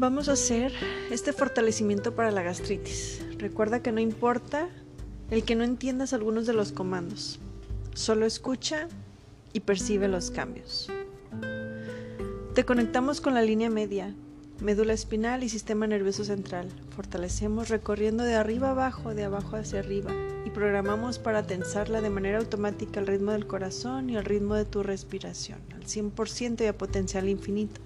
Vamos a hacer este fortalecimiento para la gastritis. Recuerda que no importa el que no entiendas algunos de los comandos, solo escucha y percibe los cambios. Te conectamos con la línea media, médula espinal y sistema nervioso central. Fortalecemos recorriendo de arriba abajo, de abajo hacia arriba y programamos para tensarla de manera automática al ritmo del corazón y al ritmo de tu respiración, al 100% y a potencial infinito.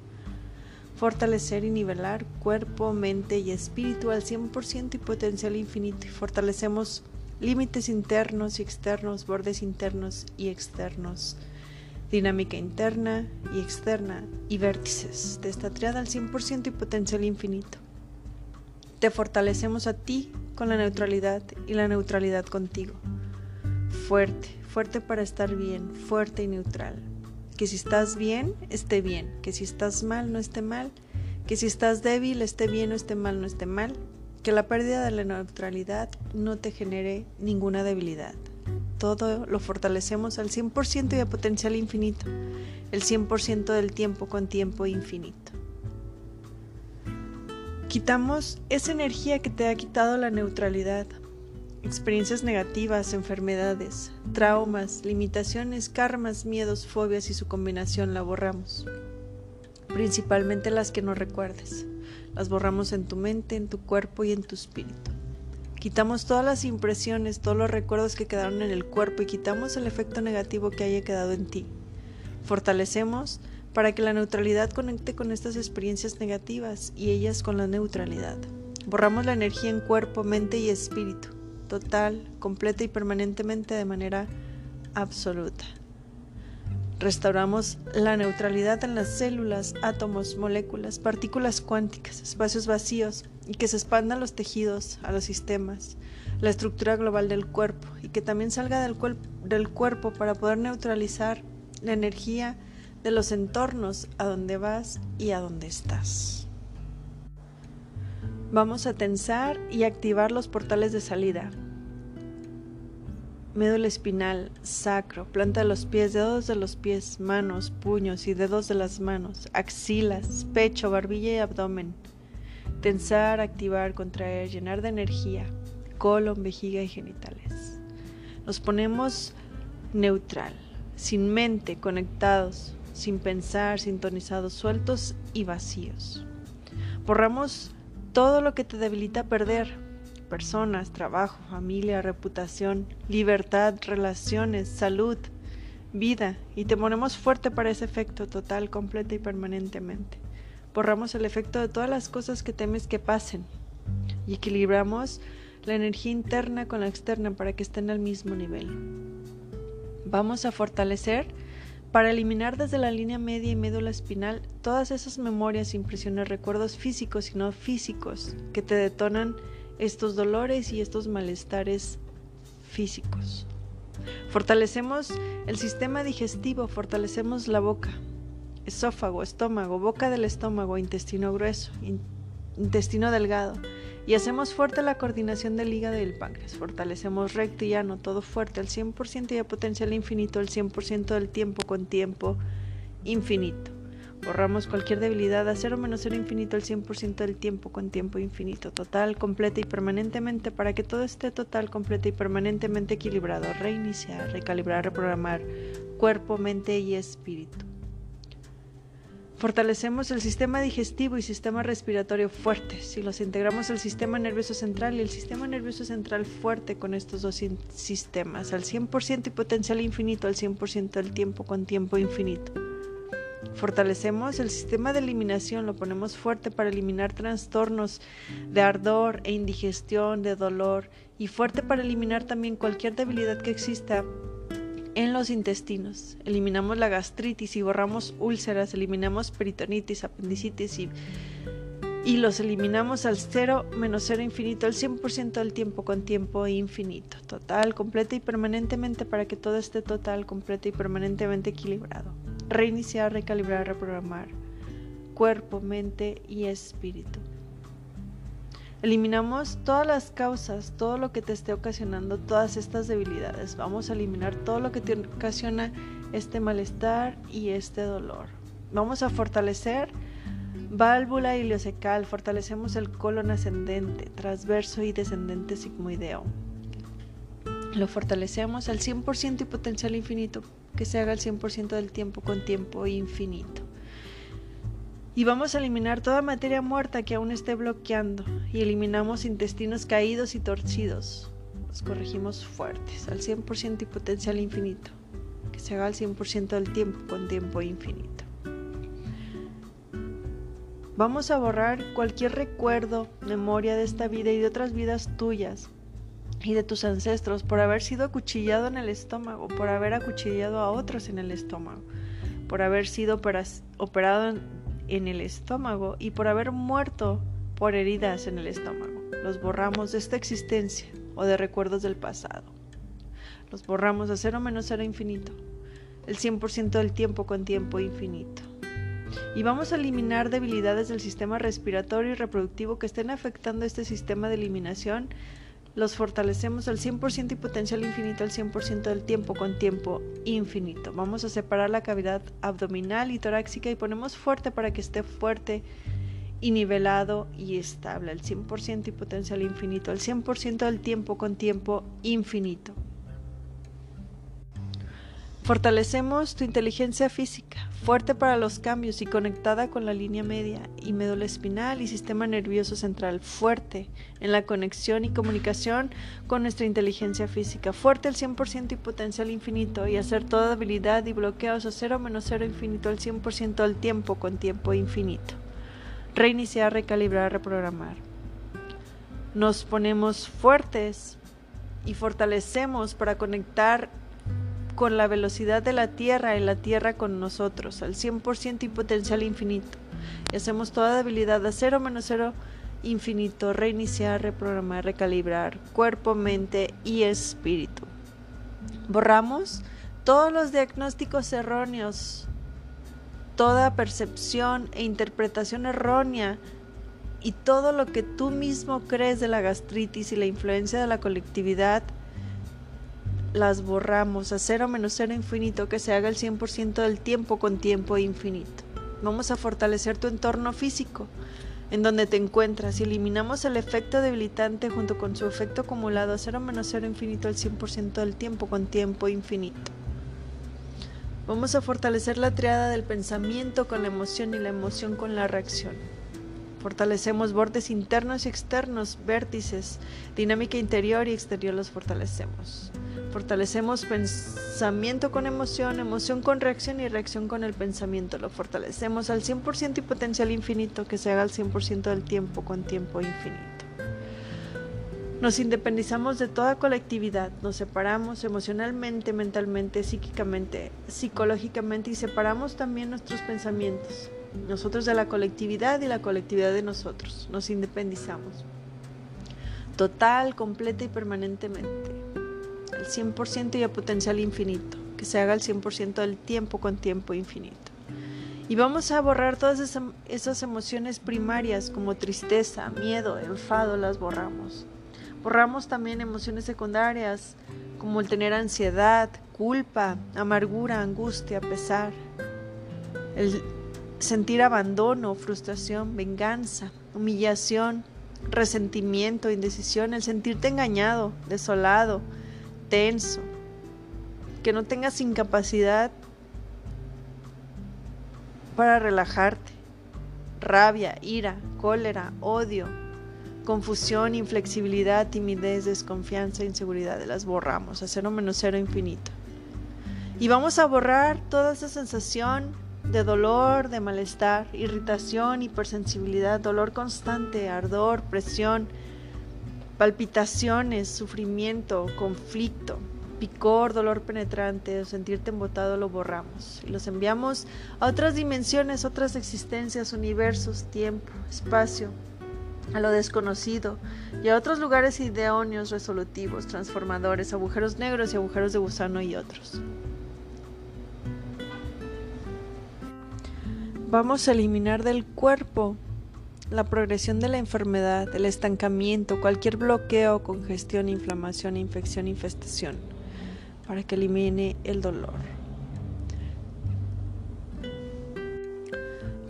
Fortalecer y nivelar cuerpo, mente y espíritu al 100% y potencial infinito. Fortalecemos límites internos y externos, bordes internos y externos dinámica interna y externa y vértices de esta triada al 100% y potencial infinito. Te fortalecemos a ti con la neutralidad y la neutralidad contigo. Fuerte, fuerte para estar bien, fuerte y neutral. Que si estás bien, esté bien. Que si estás mal, no esté mal. Que si estás débil, esté bien o esté mal, no esté mal. Que la pérdida de la neutralidad no te genere ninguna debilidad todo lo fortalecemos al 100% y a potencial infinito, el 100% del tiempo con tiempo infinito. Quitamos esa energía que te ha quitado la neutralidad, experiencias negativas, enfermedades, traumas, limitaciones, karmas, miedos, fobias y su combinación la borramos. Principalmente las que no recuerdes. Las borramos en tu mente, en tu cuerpo y en tu espíritu. Quitamos todas las impresiones, todos los recuerdos que quedaron en el cuerpo y quitamos el efecto negativo que haya quedado en ti. Fortalecemos para que la neutralidad conecte con estas experiencias negativas y ellas con la neutralidad. Borramos la energía en cuerpo, mente y espíritu, total, completa y permanentemente de manera absoluta. Restauramos la neutralidad en las células, átomos, moléculas, partículas cuánticas, espacios vacíos y que se expandan los tejidos, a los sistemas, la estructura global del cuerpo y que también salga del, del cuerpo para poder neutralizar la energía de los entornos a donde vas y a donde estás. Vamos a tensar y activar los portales de salida, médula espinal, sacro, planta de los pies, dedos de los pies, manos, puños y dedos de las manos, axilas, pecho, barbilla y abdomen. Tensar, activar, contraer, llenar de energía, colon, vejiga y genitales. Nos ponemos neutral, sin mente, conectados, sin pensar, sintonizados, sueltos y vacíos. Borramos todo lo que te debilita perder personas, trabajo, familia, reputación, libertad, relaciones, salud, vida, y te ponemos fuerte para ese efecto total, completa y permanentemente. Borramos el efecto de todas las cosas que temes que pasen y equilibramos la energía interna con la externa para que estén al mismo nivel. Vamos a fortalecer para eliminar desde la línea media y médula espinal todas esas memorias, impresiones, recuerdos físicos y no físicos que te detonan estos dolores y estos malestares físicos. Fortalecemos el sistema digestivo, fortalecemos la boca, esófago, estómago, boca del estómago, intestino grueso, intestino delgado. Y hacemos fuerte la coordinación del hígado y el páncreas. Fortalecemos recto y llano, todo fuerte al 100% y a potencial infinito, el 100% del tiempo con tiempo infinito. Borramos cualquier debilidad a cero menos cero infinito el 100% del tiempo con tiempo infinito, total, completa y permanentemente para que todo esté total, completa y permanentemente equilibrado. Reiniciar, recalibrar, reprogramar cuerpo, mente y espíritu. Fortalecemos el sistema digestivo y sistema respiratorio fuerte si los integramos al sistema nervioso central y el sistema nervioso central fuerte con estos dos sistemas, al 100% y potencial infinito, al 100% del tiempo con tiempo infinito. Fortalecemos el sistema de eliminación, lo ponemos fuerte para eliminar trastornos de ardor e indigestión, de dolor y fuerte para eliminar también cualquier debilidad que exista en los intestinos. Eliminamos la gastritis y borramos úlceras, eliminamos peritonitis, apendicitis y, y los eliminamos al cero menos cero infinito, al 100% del tiempo con tiempo infinito, total, completo y permanentemente para que todo esté total, completo y permanentemente equilibrado reiniciar, recalibrar, reprogramar cuerpo, mente y espíritu. Eliminamos todas las causas, todo lo que te esté ocasionando todas estas debilidades. Vamos a eliminar todo lo que te ocasiona este malestar y este dolor. Vamos a fortalecer Válvula iliocecal, fortalecemos el colon ascendente, transverso y descendente sigmoideo. Lo fortalecemos al 100% y potencial infinito, que se haga el 100% del tiempo con tiempo infinito. Y vamos a eliminar toda materia muerta que aún esté bloqueando y eliminamos intestinos caídos y torcidos. Los corregimos fuertes al 100% y potencial infinito, que se haga el 100% del tiempo con tiempo infinito. Vamos a borrar cualquier recuerdo, memoria de esta vida y de otras vidas tuyas y de tus ancestros por haber sido acuchillado en el estómago, por haber acuchillado a otros en el estómago, por haber sido operado en el estómago y por haber muerto por heridas en el estómago. Los borramos de esta existencia o de recuerdos del pasado. Los borramos a cero menos cero infinito, el 100% del tiempo con tiempo infinito y vamos a eliminar debilidades del sistema respiratorio y reproductivo que estén afectando este sistema de eliminación. Los fortalecemos al 100% y potencial infinito al 100% del tiempo con tiempo infinito. Vamos a separar la cavidad abdominal y torácica y ponemos fuerte para que esté fuerte y nivelado y estable al 100% y potencial infinito al 100% del tiempo con tiempo infinito. Fortalecemos tu inteligencia física, fuerte para los cambios y conectada con la línea media y médula espinal y sistema nervioso central, fuerte en la conexión y comunicación con nuestra inteligencia física, fuerte al 100% y potencial infinito y hacer toda habilidad y bloqueos a cero menos cero infinito al 100% del tiempo con tiempo infinito. Reiniciar, recalibrar, reprogramar. Nos ponemos fuertes y fortalecemos para conectar con la velocidad de la Tierra y la Tierra con nosotros, al 100% y potencial infinito. Y hacemos toda debilidad a cero menos cero infinito, reiniciar, reprogramar, recalibrar, cuerpo, mente y espíritu. Borramos todos los diagnósticos erróneos, toda percepción e interpretación errónea y todo lo que tú mismo crees de la gastritis y la influencia de la colectividad las borramos a cero menos cero infinito que se haga el 100% del tiempo con tiempo infinito. Vamos a fortalecer tu entorno físico en donde te encuentras eliminamos el efecto debilitante junto con su efecto acumulado a cero menos cero infinito al 100% del tiempo con tiempo infinito. Vamos a fortalecer la triada del pensamiento con la emoción y la emoción con la reacción. Fortalecemos bordes internos y externos, vértices, dinámica interior y exterior los fortalecemos. Fortalecemos pensamiento con emoción, emoción con reacción y reacción con el pensamiento. Lo fortalecemos al 100% y potencial infinito que se haga al 100% del tiempo con tiempo infinito. Nos independizamos de toda colectividad, nos separamos emocionalmente, mentalmente, psíquicamente, psicológicamente y separamos también nuestros pensamientos. Nosotros de la colectividad y la colectividad de nosotros. Nos independizamos. Total, completa y permanentemente al 100% y a potencial infinito, que se haga al 100% del tiempo con tiempo infinito. Y vamos a borrar todas esas emociones primarias como tristeza, miedo, enfado, las borramos. Borramos también emociones secundarias como el tener ansiedad, culpa, amargura, angustia, pesar, el sentir abandono, frustración, venganza, humillación, resentimiento, indecisión, el sentirte engañado, desolado, tenso, que no tengas incapacidad para relajarte, rabia, ira, cólera, odio, confusión, inflexibilidad, timidez, desconfianza, inseguridad, las borramos a cero menos cero infinito. Y vamos a borrar toda esa sensación de dolor, de malestar, irritación, hipersensibilidad, dolor constante, ardor, presión, palpitaciones, sufrimiento, conflicto, picor, dolor penetrante o sentirte embotado lo borramos y los enviamos a otras dimensiones, otras existencias, universos, tiempo, espacio, a lo desconocido y a otros lugares ideóneos, resolutivos, transformadores, agujeros negros y agujeros de gusano y otros. Vamos a eliminar del cuerpo la progresión de la enfermedad, el estancamiento, cualquier bloqueo, congestión, inflamación, infección, infestación, para que elimine el dolor.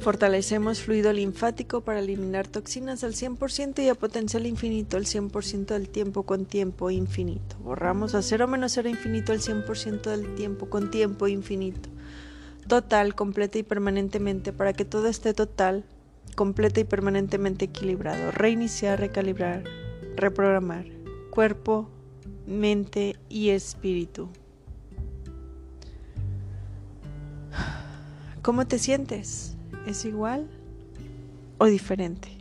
Fortalecemos fluido linfático para eliminar toxinas al 100% y a potencial infinito el 100% del tiempo con tiempo infinito. Borramos a cero menos cero infinito el 100% del tiempo con tiempo infinito. Total, completa y permanentemente para que todo esté total, completa y permanentemente equilibrado. Reiniciar, recalibrar, reprogramar. Cuerpo, mente y espíritu. ¿Cómo te sientes? ¿Es igual o diferente?